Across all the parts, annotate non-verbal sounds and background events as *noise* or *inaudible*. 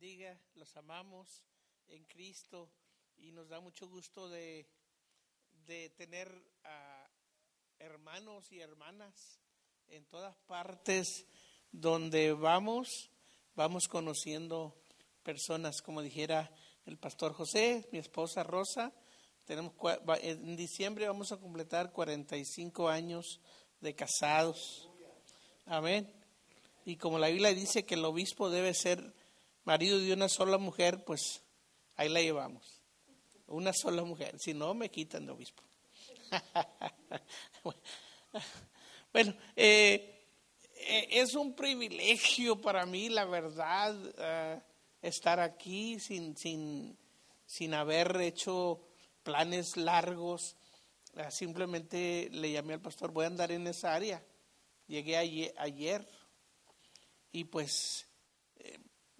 bendiga, los amamos en Cristo y nos da mucho gusto de, de tener a hermanos y hermanas en todas partes donde vamos, vamos conociendo personas, como dijera el pastor José, mi esposa Rosa, tenemos en diciembre vamos a completar 45 años de casados. Amén. Y como la Biblia dice que el obispo debe ser marido de una sola mujer, pues ahí la llevamos. Una sola mujer. Si no, me quitan de obispo. *laughs* bueno, eh, eh, es un privilegio para mí, la verdad, eh, estar aquí sin, sin, sin haber hecho planes largos. simplemente le llamé al pastor, voy a andar en esa área. Llegué ayer, ayer y pues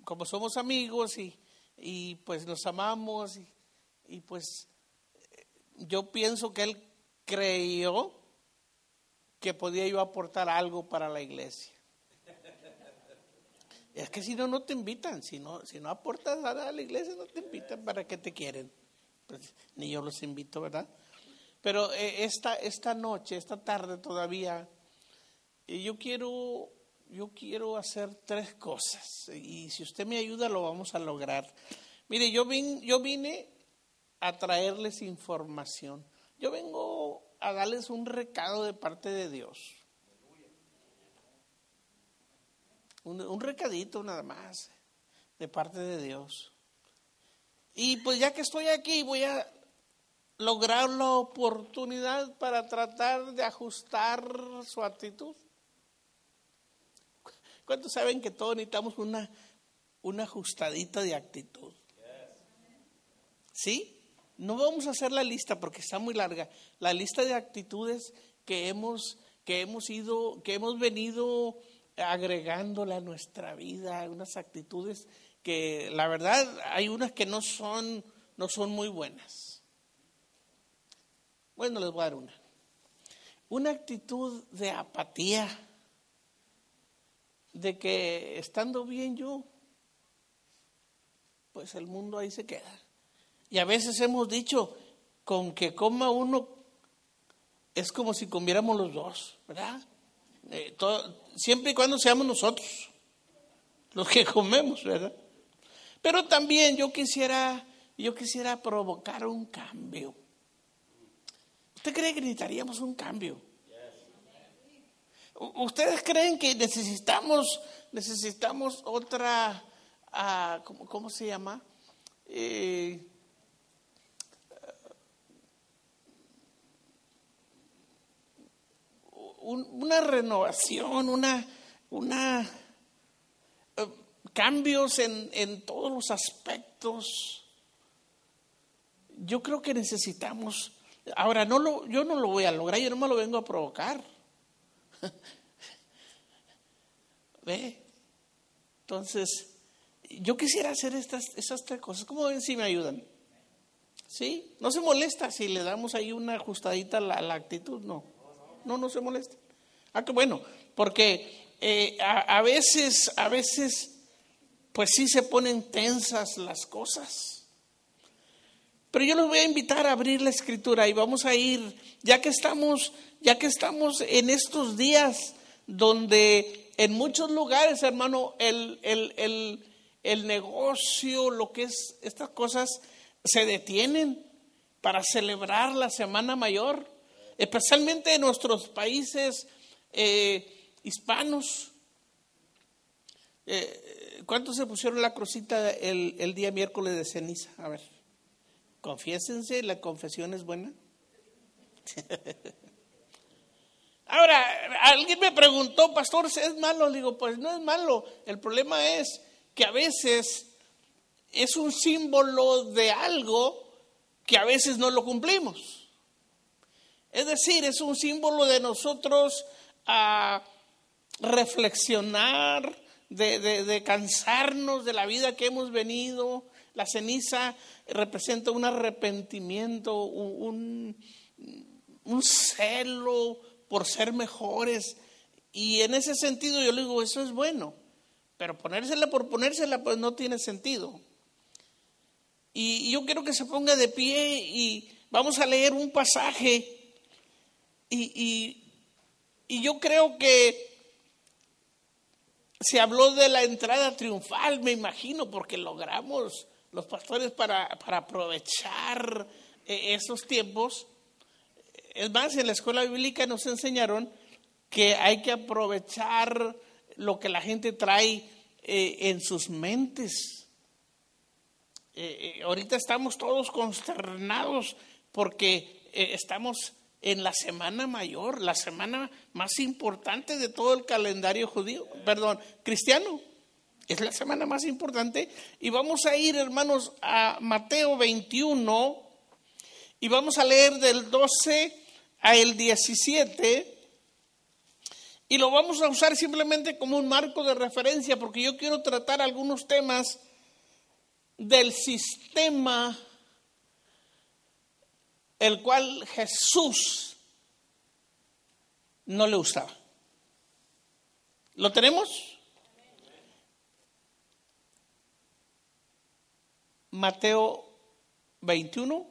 como somos amigos y, y pues nos amamos y, y, pues yo pienso que él creyó que podía yo aportar algo para la iglesia. Es que si no, no te invitan. Si no, si no aportas nada a la iglesia, no te invitan. ¿Para qué te quieren? Pues, ni yo los invito, ¿verdad? Pero eh, esta, esta noche, esta tarde todavía, eh, yo quiero yo quiero hacer tres cosas y si usted me ayuda lo vamos a lograr. Mire, yo, yo vine a traerles información. Yo vengo a darles un recado de parte de Dios. Un, un recadito nada más de parte de Dios. Y pues ya que estoy aquí voy a lograr la oportunidad para tratar de ajustar su actitud. ¿Cuántos saben que todos necesitamos una, una ajustadita de actitud? ¿Sí? No vamos a hacer la lista porque está muy larga. La lista de actitudes que hemos, que hemos ido, que hemos venido agregándole a nuestra vida, unas actitudes que la verdad hay unas que no son, no son muy buenas. Bueno, les voy a dar una. Una actitud de apatía de que estando bien yo, pues el mundo ahí se queda. Y a veces hemos dicho, con que coma uno es como si comiéramos los dos, ¿verdad? Eh, siempre y cuando seamos nosotros los que *laughs* comemos, ¿verdad? Pero también yo quisiera, yo quisiera provocar un cambio. ¿Usted cree que necesitaríamos un cambio? ¿Ustedes creen que necesitamos, necesitamos otra, uh, ¿cómo, se llama? Eh, una renovación, una, una uh, cambios en, en todos los aspectos. Yo creo que necesitamos. Ahora, no lo, yo no lo voy a lograr, yo no me lo vengo a provocar. *laughs* ¿Ve? Entonces, yo quisiera hacer estas, esas tres cosas. ¿Cómo ven si me ayudan? ¿Sí? No se molesta si le damos ahí una ajustadita a la, actitud, no. No, no se molesta. Ah, qué bueno, porque eh, a, veces, a veces, pues sí se ponen tensas las cosas. Pero yo les voy a invitar a abrir la escritura y vamos a ir, ya que estamos ya que estamos en estos días donde en muchos lugares, hermano, el, el, negocio, lo que es estas cosas, se detienen para celebrar la Semana Mayor, especialmente en nuestros países eh, hispanos. Eh, ¿Cuántos se pusieron la crucita el, el día miércoles de ceniza? A ver, confiésense, la confesión es buena. *laughs* Ahora, alguien me preguntó, pastor, ¿es malo? Le digo, pues no es malo. El problema es que a veces es un símbolo de algo que a veces no lo cumplimos. Es decir, es un símbolo de nosotros a reflexionar, de, cansarnos de la vida que hemos venido. La ceniza representa un arrepentimiento, un, celo, por ser mejores. Y en ese sentido yo le digo, eso es bueno. pero ponérsela por ponérsela pues no tiene sentido. Y yo quiero que se ponga de pie y vamos a leer un pasaje. Y, y, yo creo que se habló de la entrada triunfal, me imagino, porque logramos los pastores para, para aprovechar eh, esos tiempos. Es más, en la escuela bíblica nos enseñaron que hay que aprovechar lo que la gente trae eh, en sus mentes. Eh, ahorita estamos todos consternados porque estamos en la semana mayor, la semana más importante de todo el calendario judío, perdón, cristiano. Es la semana más importante. Y vamos a ir, hermanos, a Mateo 21 y vamos a leer del 12 al 17. Y lo vamos a usar simplemente como un marco de referencia porque yo quiero tratar algunos temas del sistema el cual Jesús no le gustaba. ¿Lo tenemos? Mateo 21,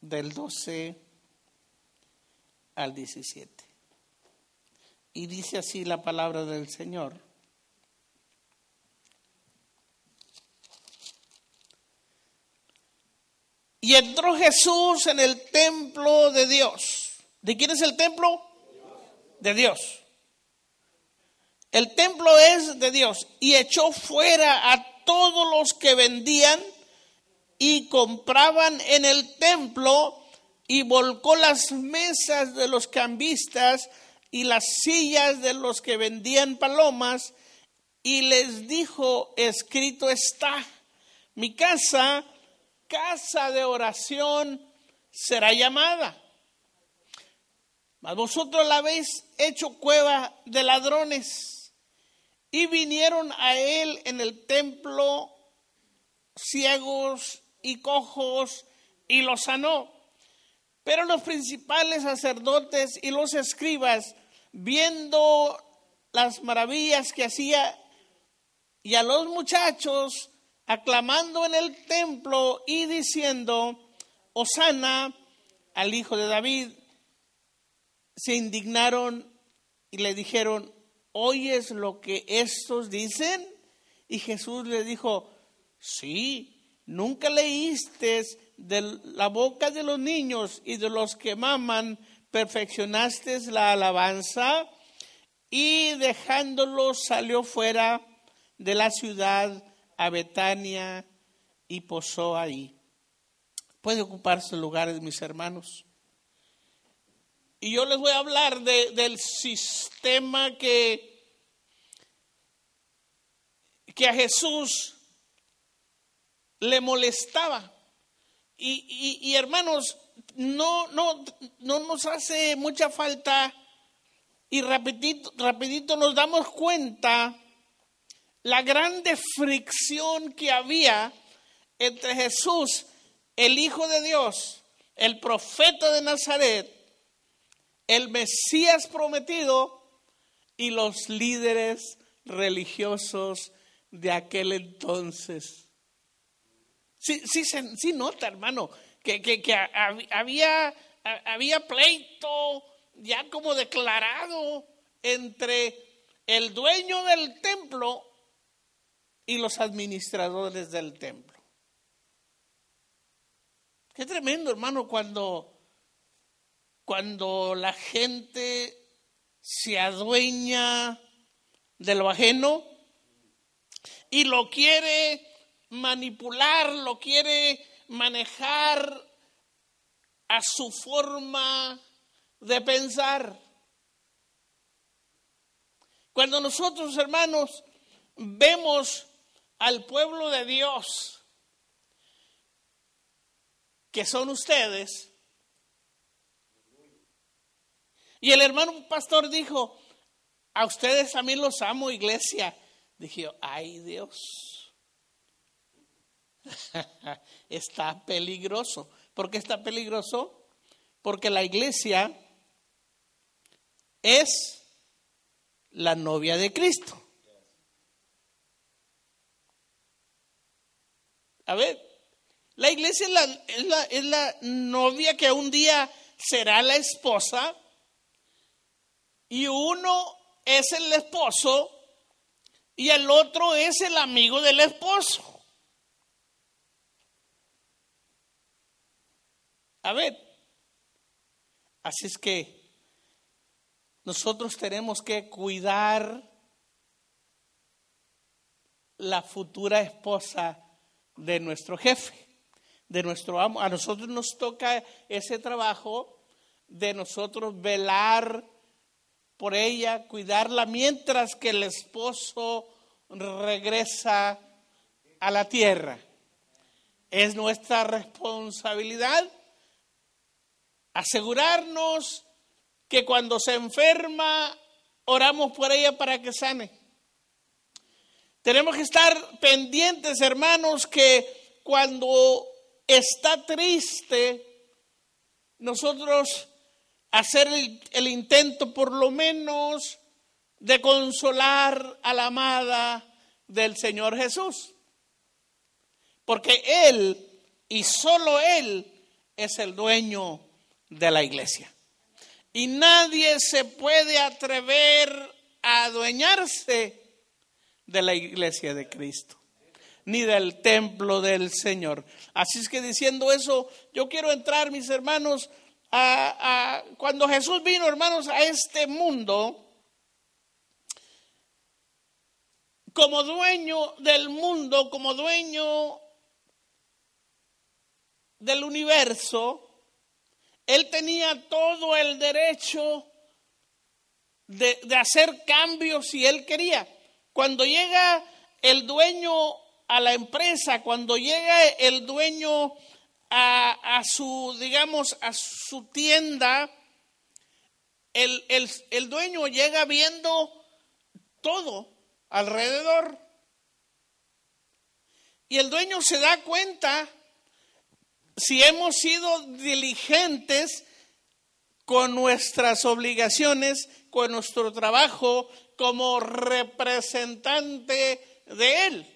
del 12 al 17. Y dice así la palabra del Señor. Y entró Jesús en el templo de Dios. ¿De quién es el templo? De Dios. El templo es de Dios. Y echó fuera a todos los que vendían y compraban en el templo y volcó las mesas de los cambistas y las sillas de los que vendían palomas y les dijo, escrito está, mi casa casa de oración será llamada. Mas vosotros la habéis hecho cueva de ladrones. Y vinieron a él en el templo ciegos y cojos y los sanó. Pero los principales sacerdotes y los escribas, viendo las maravillas que hacía y a los muchachos, aclamando en el templo y diciendo, Osana al hijo de David, se indignaron y le dijeron, ¿oyes lo que estos dicen? Y Jesús le dijo, sí, nunca leíste de la boca de los niños y de los que maman, perfeccionaste la alabanza y dejándolos salió fuera de la ciudad a Betania y posó ahí. Puede ocuparse lugares, mis hermanos. Y yo les voy a hablar del sistema que, que a Jesús le molestaba. Y, y, hermanos, no, no, no nos hace mucha falta y rapidito, rapidito nos damos cuenta la grande fricción que había entre Jesús, el Hijo de Dios, el profeta de Nazaret, el Mesías prometido y los líderes religiosos de aquel entonces. Sí, sí, sí nota, hermano, que, que, había, había pleito ya como declarado entre el dueño del templo y los administradores del templo. Qué tremendo, hermano, cuando, cuando la gente se adueña de lo ajeno y lo quiere manipular, lo quiere manejar a su forma de pensar. Cuando nosotros, hermanos, vemos al pueblo de Dios, que son ustedes. Y el hermano pastor dijo, a ustedes a mí los amo, iglesia. Dije, ay Dios, *laughs* está peligroso. ¿Por qué está peligroso? Porque la iglesia es la novia de Cristo. A ver, la iglesia es la, es la, es la novia que un día será la esposa y uno es el esposo y el otro es el amigo del esposo. A ver, así es que nosotros tenemos que cuidar la futura esposa de nuestro jefe, de nuestro amo. A nosotros nos toca ese trabajo de nosotros velar por ella, cuidarla, mientras que el esposo regresa a la tierra. Es nuestra responsabilidad asegurarnos que cuando se enferma, oramos por ella para que sane. Tenemos que estar pendientes, hermanos, que cuando está triste, nosotros hacer el, intento por lo menos de consolar a la amada del Señor Jesús. Porque Él y solo Él es el dueño de la iglesia. Y nadie se puede atrever a adueñarse de la iglesia de Cristo, ni del templo del Señor. Así es que diciendo eso, yo quiero entrar, mis hermanos, cuando Jesús vino, hermanos, a este mundo, como dueño del mundo, como dueño del universo, él tenía todo el derecho de, de, hacer cambios si él quería. Cuando llega el dueño a la empresa, cuando llega el dueño a, su, digamos, a su tienda, el, el dueño llega viendo todo alrededor. Y el dueño se da cuenta si hemos sido diligentes con nuestras obligaciones, con nuestro trabajo, como representante de Él.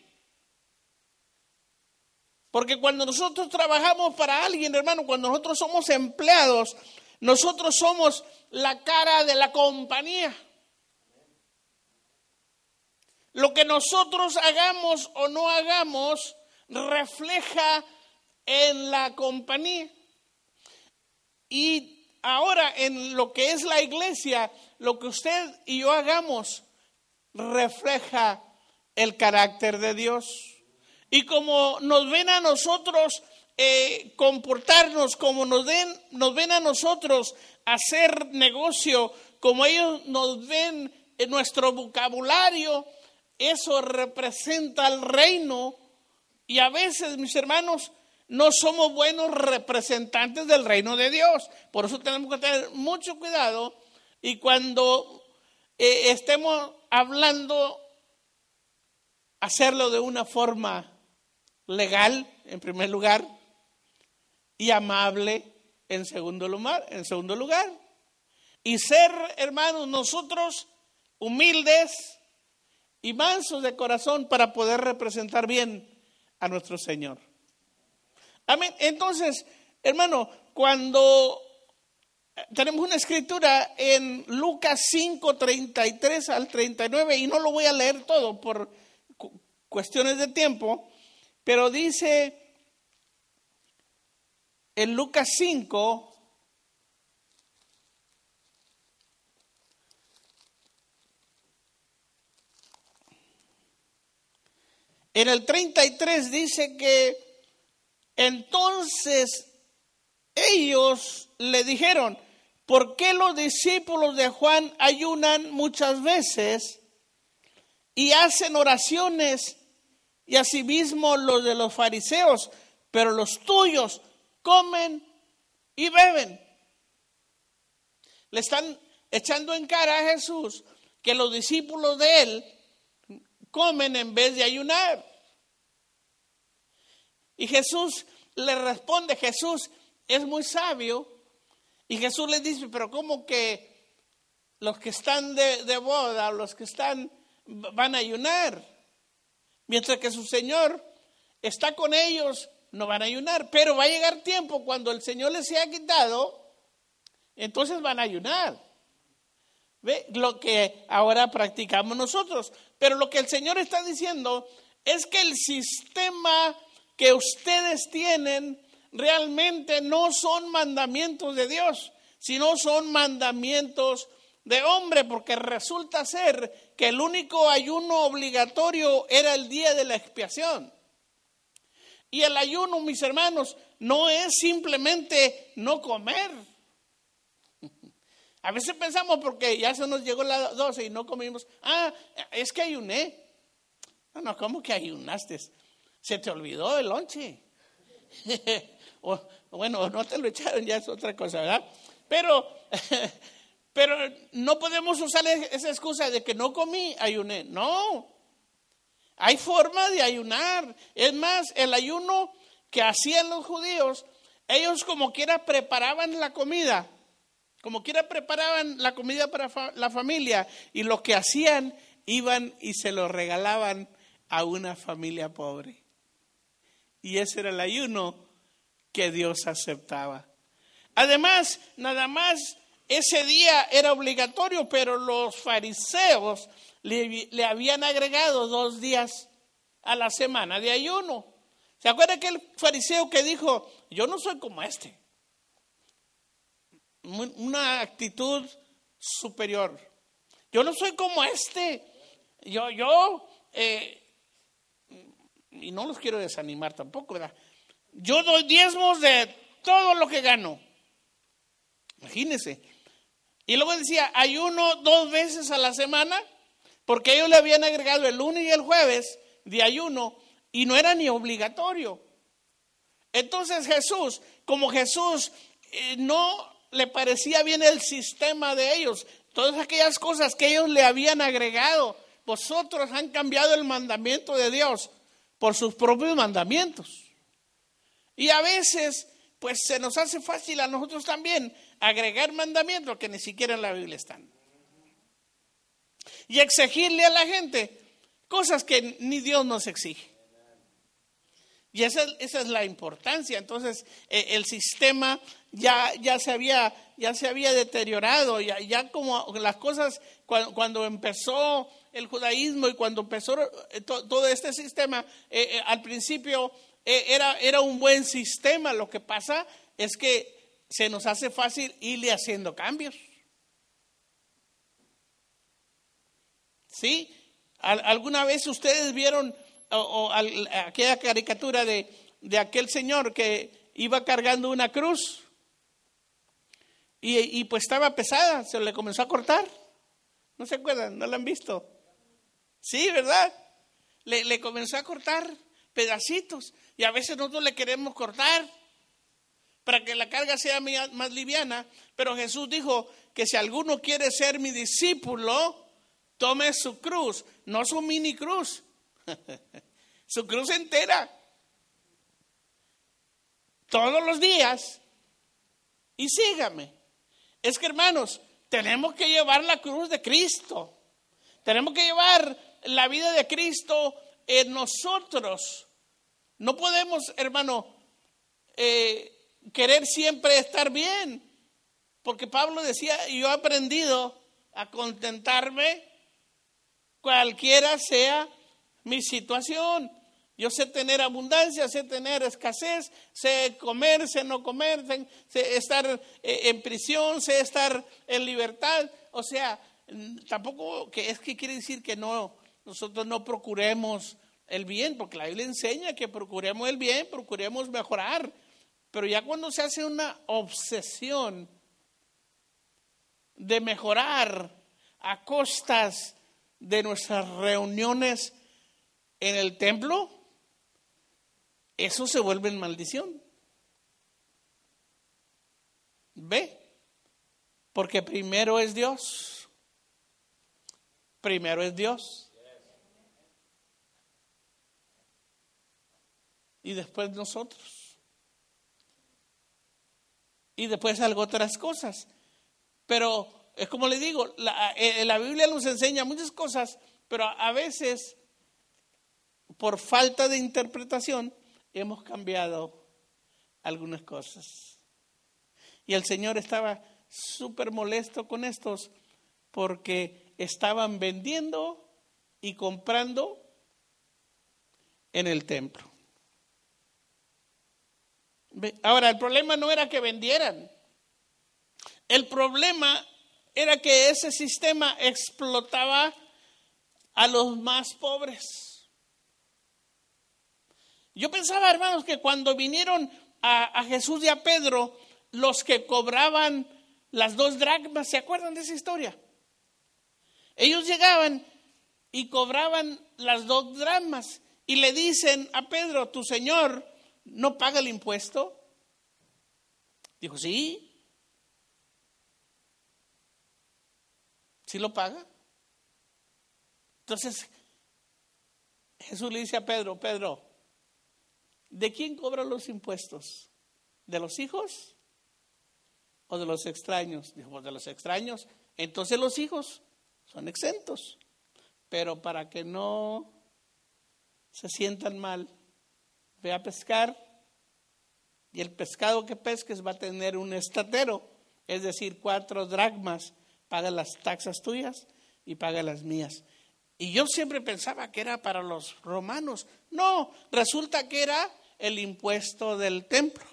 Porque cuando nosotros trabajamos para alguien, hermano, cuando nosotros somos empleados, nosotros somos la cara de la compañía. Lo que nosotros hagamos o no hagamos refleja en la compañía. Y ahora en lo que es la iglesia, lo que usted y yo hagamos refleja el carácter de Dios. Y como nos ven a nosotros eh, comportarnos, como nos, den, nos ven a nosotros hacer negocio, como ellos nos ven en nuestro vocabulario, eso representa el reino. Y a veces, mis hermanos, no somos buenos representantes del reino de Dios. Por eso tenemos que tener mucho cuidado y cuando eh, estemos hablando, hacerlo de una forma legal, en primer lugar, y amable en segundo lugar. En segundo lugar. Y ser, hermanos, nosotros humildes y mansos de corazón para poder representar bien a nuestro Señor. Amén. Entonces, hermano, cuando tenemos una escritura en Lucas 5, 33 al 39, y no lo voy a leer todo por cuestiones de tiempo, pero dice en Lucas 5, en el 33 dice que entonces ellos le dijeron, ¿por qué los discípulos de Juan ayunan muchas veces y hacen oraciones y asimismo los de los fariseos, pero los tuyos comen y beben? Le están echando en cara a Jesús que los discípulos de él comen en vez de ayunar. Y Jesús le responde, Jesús es muy sabio, y Jesús le dice, pero ¿cómo que los que están de, de boda, los que están, van a ayunar? Mientras que su Señor está con ellos, no van a ayunar. Pero va a llegar tiempo cuando el Señor les sea quitado, entonces van a ayunar. ¿Ve? Lo que ahora practicamos nosotros. Pero lo que el Señor está diciendo es que el sistema que ustedes tienen realmente no son mandamientos de Dios, sino son mandamientos de hombre, porque resulta ser que el único ayuno obligatorio era el día de la expiación. Y el ayuno, mis hermanos, no es simplemente no comer. A veces pensamos porque ya se nos llegó la 12 y no comimos, ah, es que ayuné. No, no, ¿cómo que ayunaste? Se te olvidó el lonche. *laughs* bueno, no te lo echaron, ya es otra cosa, ¿verdad? Pero, *laughs* pero no podemos usar esa excusa de que no comí, ayuné. No, hay forma de ayunar. Es más, el ayuno que hacían los judíos, ellos como quiera preparaban la comida, como quiera preparaban la comida para la familia y lo que hacían iban y se lo regalaban a una familia pobre. Y ese era el ayuno que Dios aceptaba. Además, nada más ese día era obligatorio, pero los fariseos le, habían agregado dos días a la semana de ayuno. ¿Se acuerda aquel fariseo que dijo, yo no soy como este? Una actitud superior. Yo no soy como este. Yo, yo, eh, y no los quiero desanimar tampoco, ¿verdad? Yo doy diezmos de todo lo que gano. Imagínense. Y luego decía, ayuno dos veces a la semana, porque ellos le habían agregado el lunes y el jueves de ayuno y no era ni obligatorio. Entonces Jesús, como Jesús eh, no le parecía bien el sistema de ellos, todas aquellas cosas que ellos le habían agregado, vosotros han cambiado el mandamiento de Dios por sus propios mandamientos. Y a veces, pues se nos hace fácil a nosotros también agregar mandamientos que ni siquiera en la Biblia están. Y exigirle a la gente cosas que ni Dios nos exige. Y esa, esa es la importancia. Entonces, eh, el sistema ya, ya, se había, ya se había deteriorado, ya, ya como las cosas, cuando, empezó el judaísmo y cuando empezó eh, todo este sistema, eh, al principio era, era un buen sistema. Lo que pasa es que se nos hace fácil irle haciendo cambios. ¿Sí? ¿Alguna vez ustedes vieron aquella caricatura de, de, aquel señor que iba cargando una cruz? Y, y, pues estaba pesada, se le comenzó a cortar. ¿No se acuerdan? ¿No la han visto? Sí, ¿verdad? Le, le comenzó a cortar pedacitos. Y a veces nosotros le queremos cortar para que la carga sea más liviana. Pero Jesús dijo que si alguno quiere ser mi discípulo, tome su cruz, no su mini cruz, *laughs* su cruz entera. Todos los días. Y sígame. Es que hermanos, tenemos que llevar la cruz de Cristo. Tenemos que llevar la vida de Cristo en nosotros. No podemos, hermano, eh, querer siempre estar bien, porque Pablo decía, yo he aprendido a contentarme cualquiera sea mi situación. Yo sé tener abundancia, sé tener escasez, sé comer, sé no comer, sé estar eh, en prisión, sé estar en libertad. O sea, tampoco que es que quiere decir que no nosotros no procuremos el bien, porque la Biblia enseña que procuremos el bien, procuremos mejorar, pero ya cuando se hace una obsesión de mejorar a costas de nuestras reuniones en el templo, eso se vuelve en maldición. ¿Ve? Porque primero es Dios. Primero es Dios. Y después nosotros. Y después algo otras cosas. Pero es como le digo, la, eh, la Biblia nos enseña muchas cosas, pero a veces, por falta de interpretación, hemos cambiado algunas cosas. Y el Señor estaba súper molesto con estos porque estaban vendiendo y comprando en el templo. Ahora, el problema no era que vendieran. El problema era que ese sistema explotaba a los más pobres. Yo pensaba, hermanos, que cuando vinieron a, Jesús y a Pedro, los que cobraban las dos dracmas, ¿se acuerdan de esa historia? Ellos llegaban y cobraban las dos dracmas y le dicen a Pedro, tu Señor no paga el impuesto. Dijo, sí. ¿Sí lo paga? Entonces, Jesús le dice a Pedro, Pedro, ¿de quién cobran los impuestos? ¿De los hijos o de los extraños? Dijo, pues de los extraños. Entonces los hijos son exentos. Pero para que no se sientan mal, ve a pescar y el pescado que pesques va a tener un estatero, es decir, cuatro dracmas, paga las taxas tuyas y paga las mías. Y yo siempre pensaba que era para los romanos. No, resulta que era el impuesto del templo.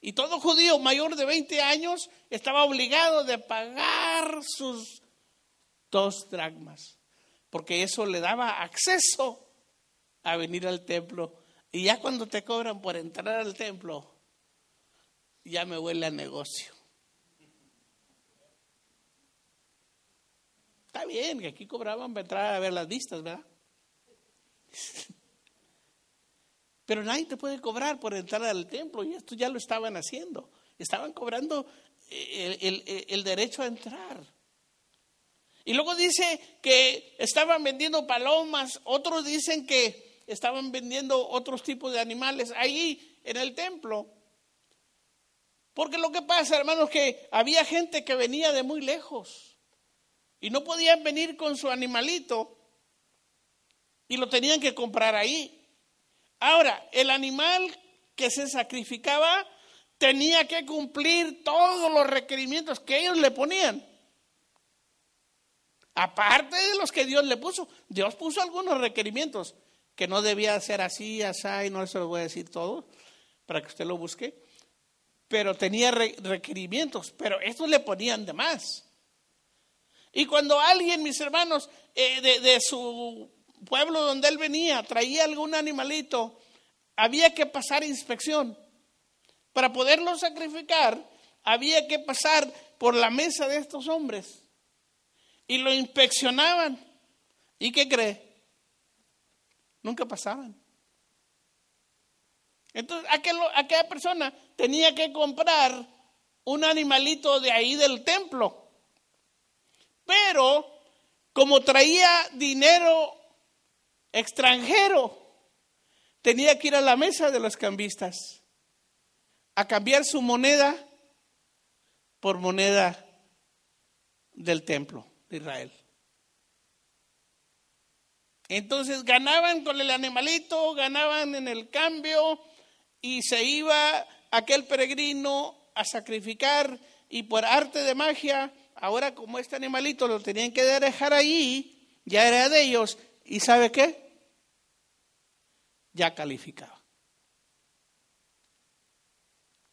Y todo judío mayor de 20 años estaba obligado de pagar sus dos dracmas, porque eso le daba acceso a venir al templo. Y ya cuando te cobran por entrar al templo, ya me huele a negocio. Está bien, que aquí cobraban para entrar a ver las vistas, ¿verdad? *laughs* Pero nadie te puede cobrar por entrar al templo y esto ya lo estaban haciendo. Estaban cobrando el, el derecho a entrar. Y luego dice que estaban vendiendo palomas, otros dicen que estaban vendiendo otros tipos de animales ahí en el templo. Porque lo que pasa, hermanos, que había gente que venía de muy lejos y no podían venir con su animalito y lo tenían que comprar ahí. Ahora, el animal que se sacrificaba tenía que cumplir todos los requerimientos que ellos le ponían. Aparte de los que Dios le puso, Dios puso algunos requerimientos que no debía ser así, así, y no se lo voy a decir todo para que usted lo busque, pero tenía requerimientos, pero estos le ponían de más. Y cuando alguien, mis hermanos, eh, de, su pueblo donde él venía, traía algún animalito, había que pasar inspección. Para poderlo sacrificar, había que pasar por la mesa de estos hombres. Y lo inspeccionaban. ¿Y qué cree? Nunca pasaban. Entonces, aquella persona tenía que comprar un animalito de ahí del templo. Pero como traía dinero extranjero, tenía que ir a la mesa de los cambistas a cambiar su moneda por moneda del templo de Israel. Entonces ganaban con el animalito, ganaban en el cambio y se iba aquel peregrino a sacrificar y por arte de magia Ahora como este animalito lo tenían que dejar ahí, ya era de ellos, ¿y sabe qué? Ya calificaba.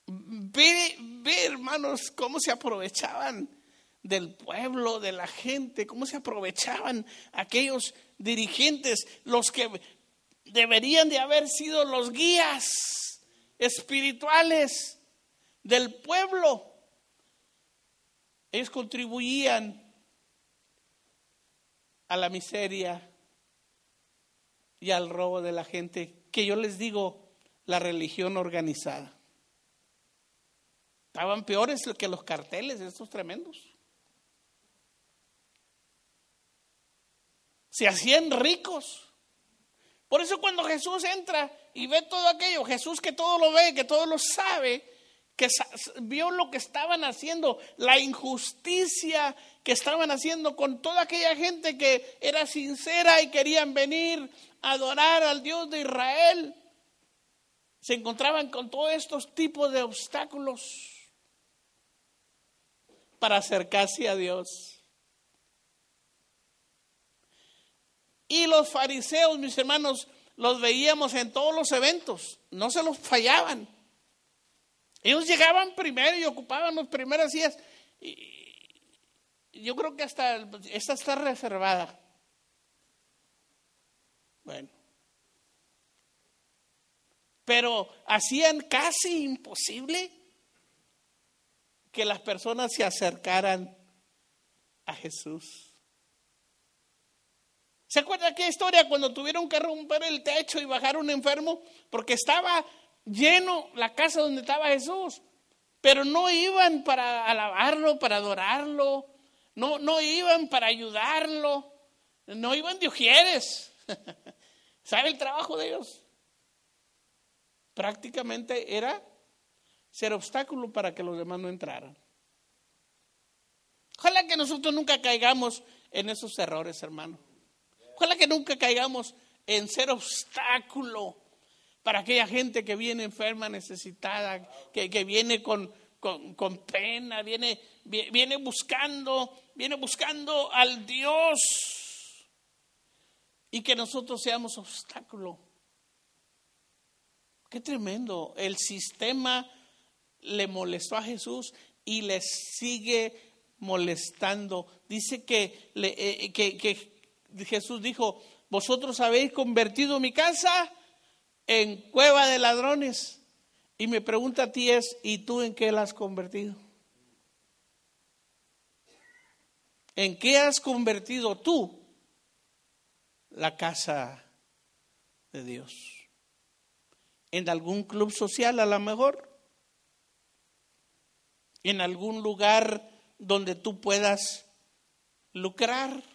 Ve, ve, hermanos, cómo se aprovechaban del pueblo, de la gente, cómo se aprovechaban aquellos dirigentes, los que deberían de haber sido los guías espirituales del pueblo. Ellos contribuían a la miseria y al robo de la gente, que yo les digo, la religión organizada. Estaban peores que los carteles, estos tremendos. Se hacían ricos. Por eso cuando Jesús entra y ve todo aquello, Jesús que todo lo ve, que todo lo sabe, que vio lo que estaban haciendo, la injusticia que estaban haciendo con toda aquella gente que era sincera y querían venir a adorar al Dios de Israel, se encontraban con todos estos tipos de obstáculos para acercarse a Dios. Y los fariseos, mis hermanos, los veíamos en todos los eventos, no se los fallaban. Ellos llegaban primero y ocupaban las primeras sillas. Y yo creo que hasta esta está reservada. Bueno. Pero hacían casi imposible que las personas se acercaran a Jesús. ¿Se acuerda qué historia cuando tuvieron que romper el techo y bajar un enfermo? Porque estaba lleno la casa donde estaba Jesús, pero no iban para alabarlo, para adorarlo, no, no iban para ayudarlo, no iban de ujieres. *laughs* ¿Sabe el trabajo de ellos? Prácticamente era ser obstáculo para que los demás no entraran. Ojalá que nosotros nunca caigamos en esos errores, hermano. Ojalá que nunca caigamos en ser obstáculo para aquella gente que viene enferma, necesitada, que, viene con, con, pena, viene, viene buscando, viene buscando al Dios y que nosotros seamos obstáculo. Qué tremendo. El sistema le molestó a Jesús y le sigue molestando. Dice que, le, eh, que, que Jesús dijo, vosotros habéis convertido mi casa en cueva de ladrones. Y me pregunta a ti es, ¿y tú en qué la has convertido? ¿En qué has convertido tú la casa de Dios? ¿En algún club social a lo mejor? ¿En algún lugar donde tú puedas lucrar?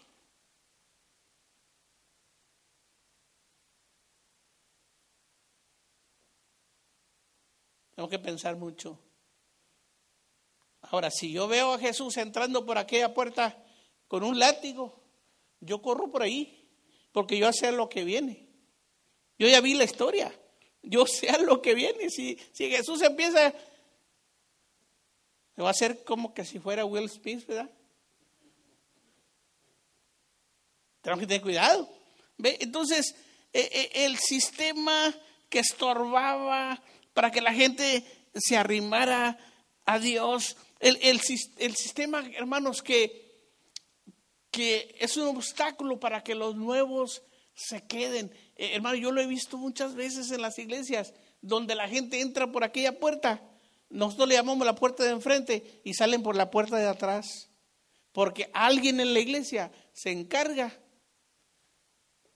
Tengo que pensar mucho. Ahora, si yo veo a Jesús entrando por aquella puerta con un látigo, yo corro por ahí, porque yo sé lo que viene. Yo ya vi la historia, yo sé lo que viene. Si, si Jesús empieza, me va a hacer como que si fuera Will Smith, ¿verdad? Tenemos que tener cuidado. Entonces, eh, eh, el sistema que estorbaba para que la gente se arrimara a Dios. El, sistema, hermanos, que, que es un obstáculo para que los nuevos se queden. Eh, hermano, yo lo he visto muchas veces en las iglesias, donde la gente entra por aquella puerta. Nosotros le llamamos la puerta de enfrente y salen por la puerta de atrás. Porque alguien en la iglesia se encarga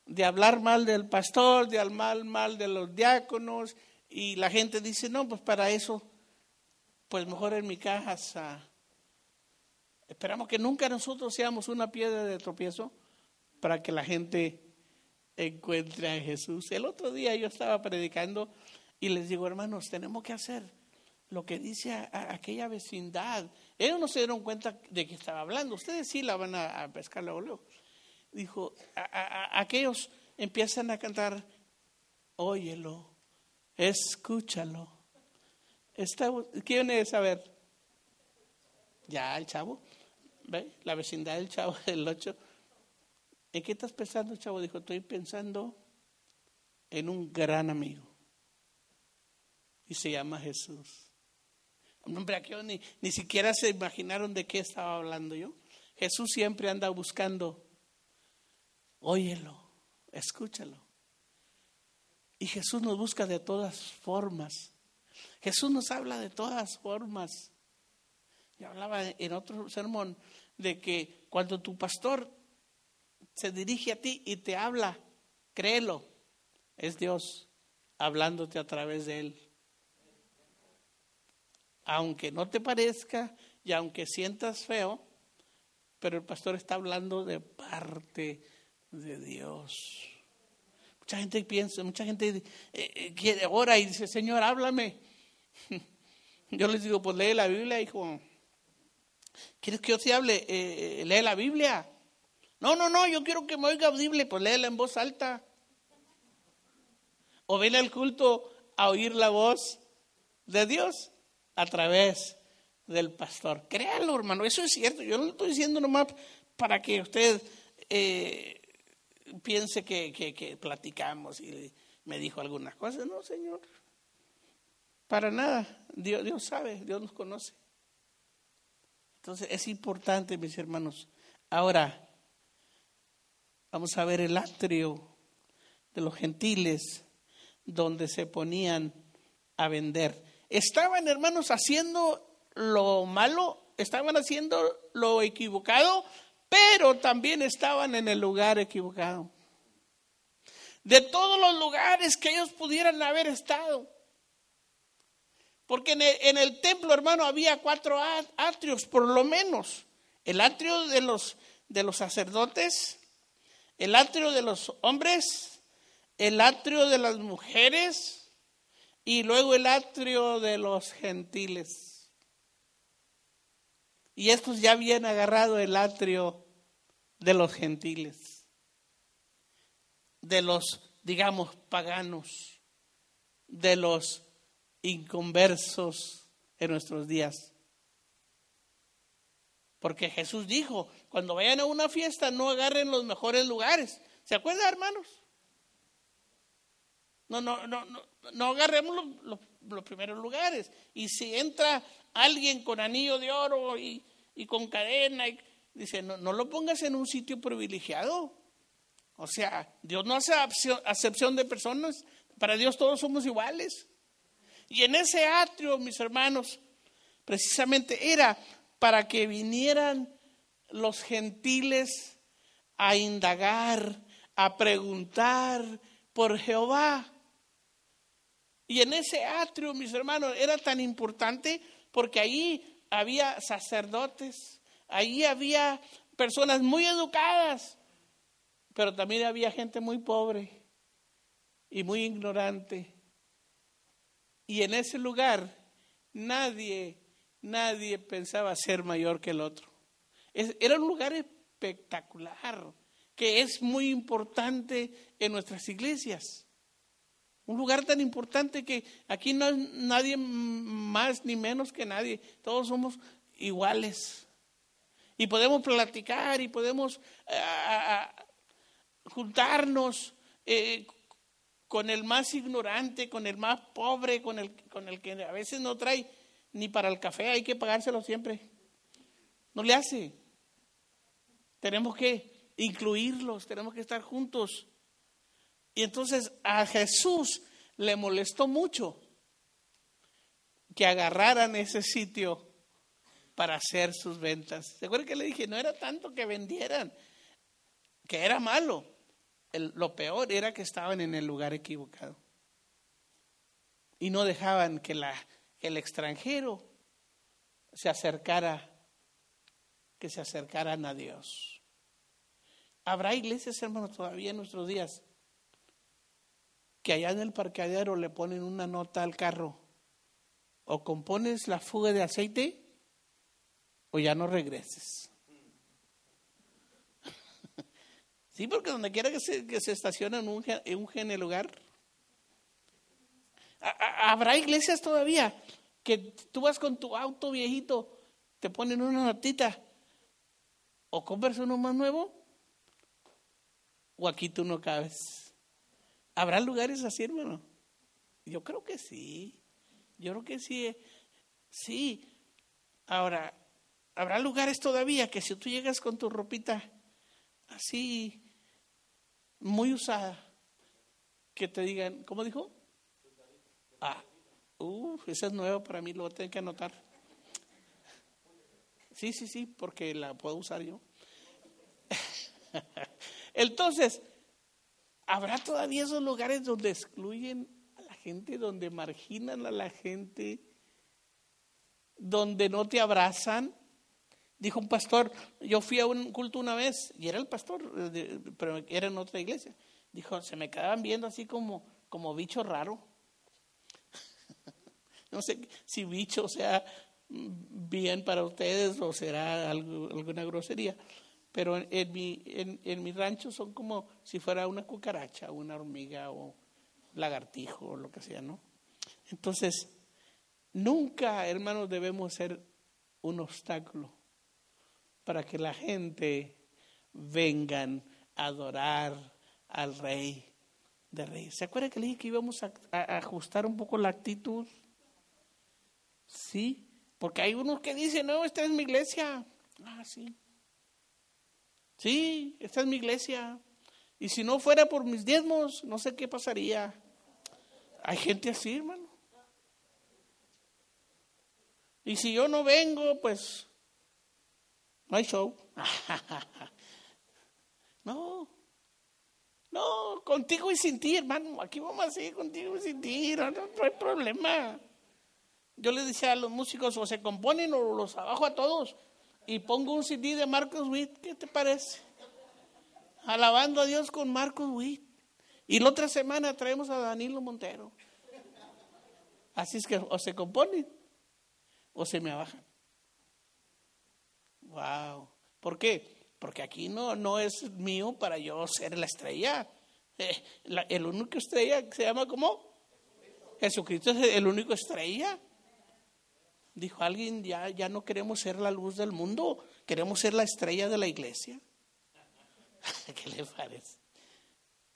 de hablar mal del pastor, de hablar mal de los diáconos, y la gente dice, no, pues para eso, pues mejor en mi casa. Esperamos que nunca nosotros seamos una piedra de tropiezo para que la gente encuentre a Jesús. El otro día yo estaba predicando y les digo, hermanos, tenemos que hacer lo que dice aquella vecindad. Ellos no se dieron cuenta de que estaba hablando. Ustedes sí la van a, pescar luego, Dijo, aquellos empiezan a cantar, óyelo, Escúchalo. Está, ¿Quién es? A ver. Ya, el chavo. ¿Ve? La vecindad del chavo *laughs* del 8. ¿En qué estás pensando, chavo? Dijo, estoy pensando en un gran amigo. Y se llama Jesús. Hombre, aquí ni, ni siquiera se imaginaron de qué estaba hablando yo. Jesús siempre anda buscando. Óyelo, escúchalo. Y Jesús nos busca de todas formas. Jesús nos habla de todas formas. Yo hablaba en otro sermón de que cuando tu pastor se dirige a ti y te habla, créelo, es Dios hablándote a través de él. Aunque no te parezca y aunque sientas feo, pero el pastor está hablando de parte de Dios. Mucha gente piensa, mucha gente eh, eh, quiere ora y dice, Señor, háblame. *laughs* Yo les digo, pues lee la Biblia, hijo. ¿Quieres que yo te hable? Eh, lee la Biblia. No, no, no, yo quiero que me oiga audible, pues léela en voz alta. ¿O ven al culto a oír la voz de Dios? A través del pastor. Créanlo, hermano, eso es cierto. Yo no lo estoy diciendo nomás para que usted piense que, que platicamos y me dijo algunas cosas. No, Señor. Para nada. Dios, Dios sabe, Dios nos conoce. Entonces es importante, mis hermanos. Ahora, vamos a ver el atrio de los gentiles donde se ponían a vender. Estaban, hermanos, haciendo lo malo, estaban haciendo lo equivocado, pero también estaban en el lugar equivocado. De todos los lugares que ellos pudieran haber estado. Porque en el, templo, hermano, había cuatro atrios, por lo menos. El atrio de los, de los sacerdotes, el atrio de los hombres, el atrio de las mujeres y luego el atrio de los gentiles. Y estos ya habían agarrado el atrio de los gentiles, de los, digamos, paganos, de los inconversos en nuestros días. Porque Jesús dijo, cuando vayan a una fiesta no agarren los mejores lugares. ¿Se acuerdan, hermanos? No, no, no, no, no agarremos los, primeros lugares. Y si entra alguien con anillo de oro y, con cadena, y, dice, no, no lo pongas en un sitio privilegiado. O sea, Dios no hace acepción de personas. Para Dios todos somos iguales. Y en ese atrio, mis hermanos, precisamente era para que vinieran los gentiles a indagar, a preguntar por Jehová. Y en ese atrio, mis hermanos, era tan importante porque ahí había sacerdotes, ahí había personas muy educadas, pero también había gente muy pobre y muy ignorante. Y en ese lugar nadie, nadie pensaba ser mayor que el otro. era un lugar espectacular, que es muy importante en nuestras iglesias. Un lugar tan importante que aquí no hay nadie más ni menos que nadie. Todos somos iguales. Y podemos platicar y podemos eh, juntarnos eh, con el más ignorante, con el más pobre, con el, con el que a veces no trae ni para el café, hay que pagárselo siempre. No le hace. Tenemos que incluirlos, tenemos que estar juntos. Y entonces a Jesús le molestó mucho que agarraran ese sitio para hacer sus ventas. ¿Se acuerdan que le dije? No era tanto que vendieran, que era malo lo peor era que estaban en el lugar equivocado. Y no dejaban que, la, el extranjero se acercara, que se acercaran a Dios. Habrá iglesias, hermanos, todavía en nuestros días, que allá en el parqueadero le ponen una nota al carro. O compones la fuga de aceite o ya no regreses. *laughs* Sí, porque donde quiera que se, que se estaciona en un, en un lugar. Habrá iglesias todavía que tú vas con tu auto viejito, te ponen una notita, o compras uno más nuevo, o aquí tú no cabes. ¿Habrá lugares así, hermano? Yo creo que sí. Yo creo que sí. Sí. Ahora, habrá lugares todavía que si tú llegas con tu ropita así muy usada, que te digan, ¿cómo dijo? Ah, uff, esa es nueva para mí, lo tengo que anotar. Sí, sí, sí, porque la puedo usar yo. *laughs* Entonces, ¿habrá todavía esos lugares donde excluyen a la gente, donde marginan a la gente, donde no te abrazan? Dijo un pastor, yo fui a un culto una vez y era el pastor, pero era en otra iglesia. Dijo, se me quedaban viendo así como, como bicho raro. *laughs* no sé si bicho sea bien para ustedes o será alguna grosería, pero en, mi, en, mi rancho son como si fuera una cucaracha, una hormiga o lagartijo o lo que sea, ¿no? Entonces, nunca, hermanos, debemos ser un obstáculo para que la gente vengan a adorar al rey de reyes. ¿Se acuerda que le dije que íbamos a, ajustar un poco la actitud? Sí, porque hay unos que dicen, no, esta es mi iglesia. Ah, sí. Sí, esta es mi iglesia. Y si no fuera por mis diezmos, no sé qué pasaría. Hay gente así, hermano. Y si yo no vengo, pues no hay show. *laughs* no, no, contigo y sin ti, hermano. Aquí vamos así, contigo y sin ti. No, hay problema. Yo le decía a los músicos, o se componen o los abajo a todos. Y pongo un CD de Marcos Witt. ¿Qué te parece? Alabando a Dios con Marcos Witt. Y la otra semana traemos a Danilo Montero. Así es que o se componen o se me abajan. Wow. ¿Por qué? porque aquí no, no es mío para yo ser la estrella. Eh, el único estrella se llama como Jesucristo es el único estrella. Dijo alguien, ya, ya no queremos ser la luz del mundo, queremos ser la estrella de la iglesia. *laughs* ¿Qué le parece?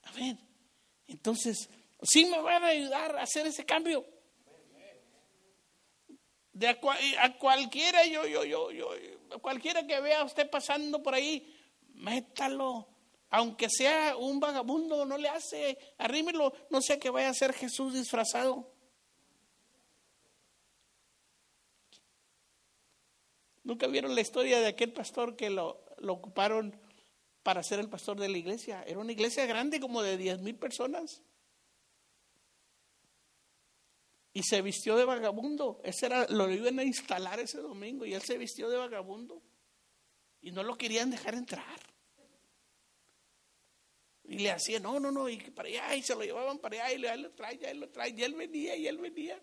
A ver, entonces, sí me van a ayudar a hacer ese cambio. De a, a cualquiera, yo, yo, yo, yo, cualquiera que vea a usted pasando por ahí, métalo. Aunque sea un vagabundo, no le hace, arrímelo, no sea que vaya a ser Jesús disfrazado. ¿Nunca vieron la historia de aquel pastor que lo, lo ocuparon para ser el pastor de la iglesia? Era una iglesia grande, como de 10 mil personas. Y se vistió de vagabundo. Ese era, lo iban a instalar ese domingo y él se vistió de vagabundo y no lo querían dejar entrar. Y le hacían, no, no, no, y para allá, y se lo llevaban para allá, y él lo trae, ya él lo trae, y él venía, y él venía.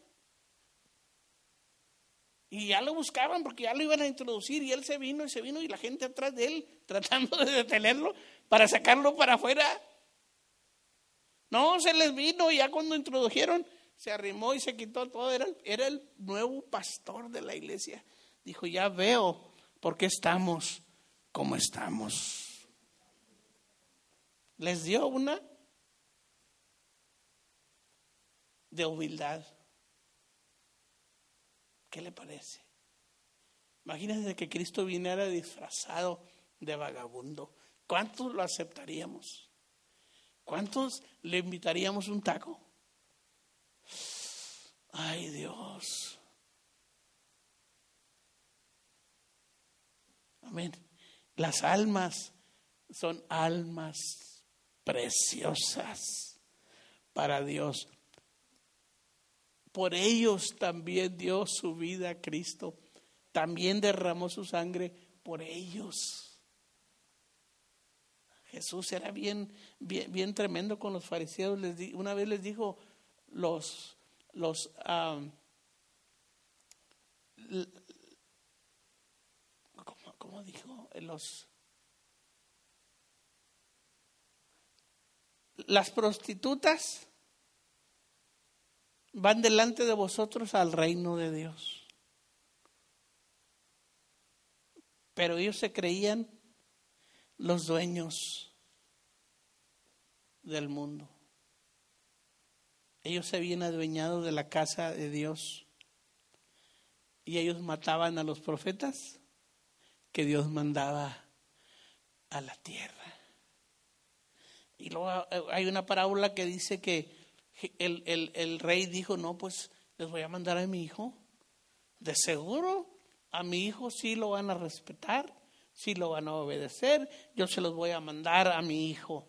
Y ya lo buscaban porque ya lo iban a introducir, y él se vino, y se vino, y la gente atrás de él, *laughs* tratando de detenerlo para sacarlo para afuera. No, se les vino, y ya cuando introdujeron, se arrimó y se quitó todo, era, era el nuevo pastor de la iglesia. Dijo, ya veo por qué estamos como estamos. Les dio una de humildad. ¿Qué le parece? Imagínense que Cristo viniera disfrazado de vagabundo. ¿Cuántos lo aceptaríamos? ¿Cuántos le invitaríamos un taco? Ay Dios. Amén. Las almas son almas preciosas para Dios. Por ellos también dio su vida a Cristo. También derramó su sangre por ellos. Jesús era bien, bien, bien tremendo con los fariseos. Les una vez les dijo, los, los ¿cómo, dijo? Los, las prostitutas van delante de vosotros al reino de Dios. Pero ellos se creían los dueños del mundo. Ellos se habían adueñado de la casa de Dios y ellos mataban a los profetas que Dios mandaba a la tierra. Y luego hay una parábola que dice que el, el, rey dijo, no, pues les voy a mandar a mi hijo. De seguro a mi hijo sí lo van a respetar, sí lo van a obedecer, yo se los voy a mandar a mi hijo.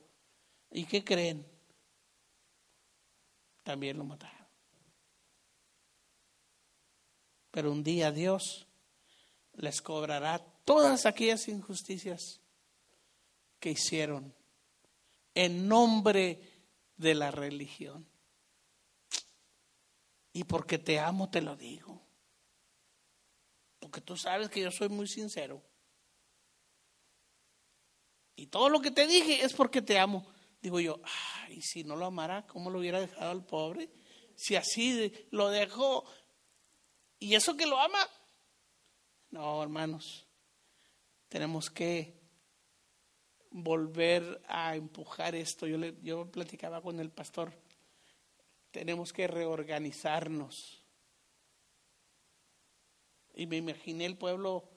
¿Y qué creen? También lo mataron. Pero un día Dios les cobrará todas aquellas injusticias que hicieron en nombre de la religión. Y porque te amo te lo digo. Porque tú sabes que yo soy muy sincero. Y todo lo que te dije es porque te amo. Digo yo, ay, si no lo amara, ¿cómo lo hubiera dejado al pobre? Si así lo dejó, y eso que lo ama. No, hermanos, tenemos que volver a empujar esto. Yo, le, yo platicaba con el pastor, tenemos que reorganizarnos. Y me imaginé el pueblo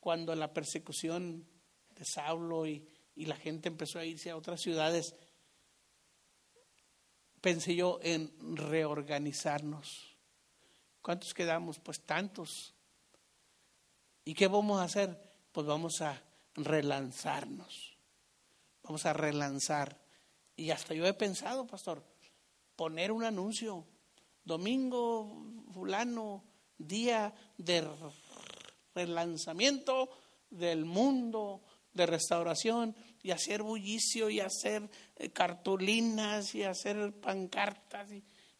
cuando la persecución de Saulo y, y la gente empezó a irse a otras ciudades, pensé yo en reorganizarnos. ¿Cuántos quedamos? Pues tantos. ¿Y qué vamos a hacer? Pues vamos a relanzarnos. Vamos a relanzar. Y hasta yo he pensado, pastor, poner un anuncio. Domingo fulano, día de relanzamiento del mundo de restauración y hacer bullicio y hacer eh, cartulinas y hacer pancartas,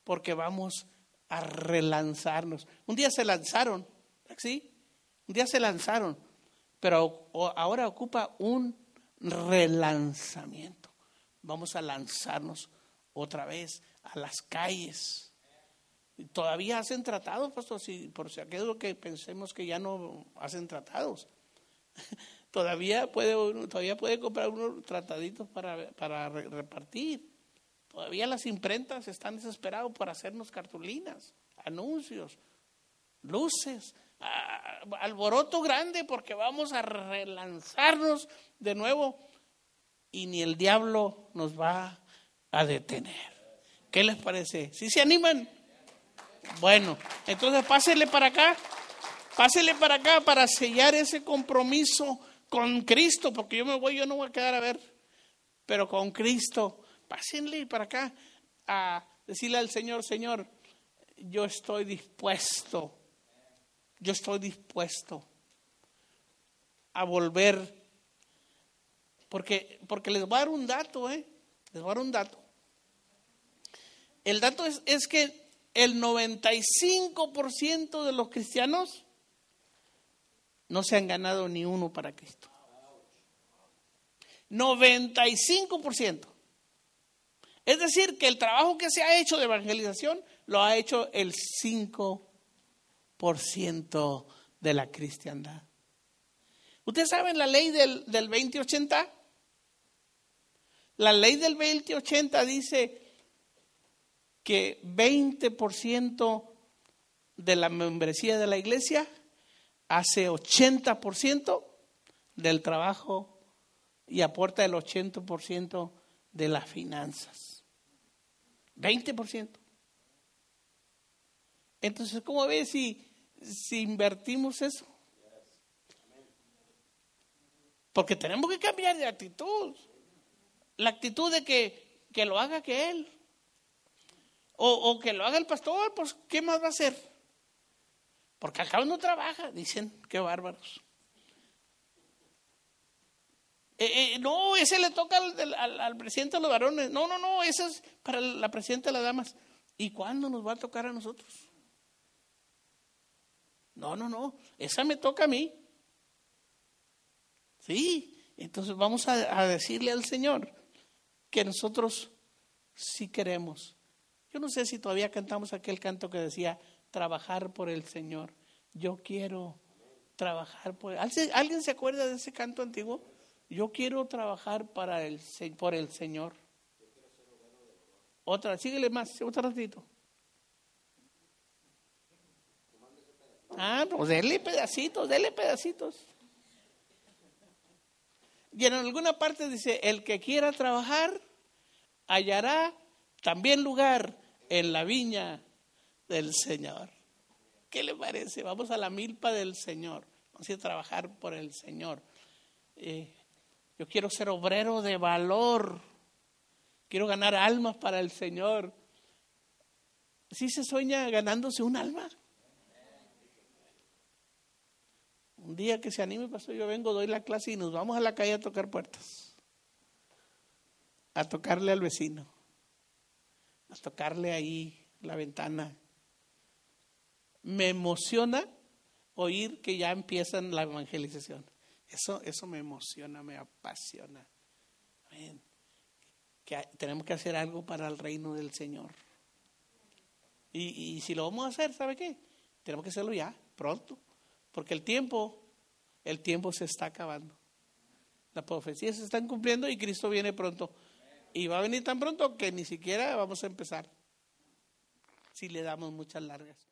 porque vamos a relanzarnos. Un día se lanzaron, ¿sí? Un día se lanzaron, pero ahora ocupa un relanzamiento. Vamos a lanzarnos otra vez a las calles. Todavía hacen tratados, pastor, si, por si acaso que pensemos que ya no hacen tratados. Todavía puede, todavía puede comprar unos trataditos para, para repartir. Todavía las imprentas están desesperados por hacernos cartulinas, anuncios, luces, alboroto grande porque vamos a relanzarnos de nuevo y ni el diablo nos va a detener. ¿Qué les parece? ¿Sí se animan? Bueno, entonces pásele para acá, pásele para acá para sellar ese compromiso con Cristo, porque yo me voy, yo no voy a quedar a ver, pero con Cristo, pásenle para acá a decirle al Señor, Señor, yo estoy dispuesto, yo estoy dispuesto a volver, porque, porque les voy a dar un dato, ¿eh? Les voy a dar un dato. El dato es, es que el 95% de los cristianos no se han ganado ni uno para Cristo. 95%. Es decir, que el trabajo que se ha hecho de evangelización lo ha hecho el 5% de la cristiandad. ¿Ustedes saben la ley del, del 2080? La ley del 2080 dice que 20% de la membresía de la iglesia hace 80% del trabajo y aporta el 80% de las finanzas. 20%. Entonces, ¿cómo ves si, si invertimos eso? Porque tenemos que cambiar de actitud. La actitud de que, que lo haga que él. O, o que lo haga el pastor, pues ¿qué más va a hacer? Porque al cabo no trabaja, dicen, qué bárbaros. Eh, eh, no, ese le toca al, presidente de los varones. No, no, no, ese es para la presidenta de las damas. ¿Y cuándo nos va a tocar a nosotros? No, no, no, esa me toca a mí. Sí, entonces vamos a, a decirle al Señor que nosotros sí queremos. Yo no sé si todavía cantamos aquel canto que decía, trabajar por el Señor. Yo quiero trabajar por ¿Alguien se acuerda de ese canto antiguo? Yo quiero trabajar para el, por el Señor. Otra, síguele más, otro ratito. Ah, pues déle pedacitos, déle pedacitos. Y en alguna parte dice, el que quiera trabajar hallará también lugar en la viña del Señor. ¿Qué le parece? Vamos a la milpa del Señor. Vamos a trabajar por el Señor. Eh, yo quiero ser obrero de valor. Quiero ganar almas para el Señor. ¿Sí se sueña ganándose un alma? Un día que se anime, pastor, yo vengo, doy la clase y nos vamos a la calle a tocar puertas. A tocarle al vecino. A tocarle ahí la ventana me emociona oír que ya empiezan la evangelización. Eso, eso me emociona, me apasiona. que tenemos que hacer algo para el reino del Señor. Y, y si lo vamos a hacer, ¿sabe qué? Tenemos que hacerlo ya, pronto, porque el tiempo, el tiempo se está acabando. Las profecías se están cumpliendo y Cristo viene pronto. Y va a venir tan pronto que ni siquiera vamos a empezar si le damos muchas largas.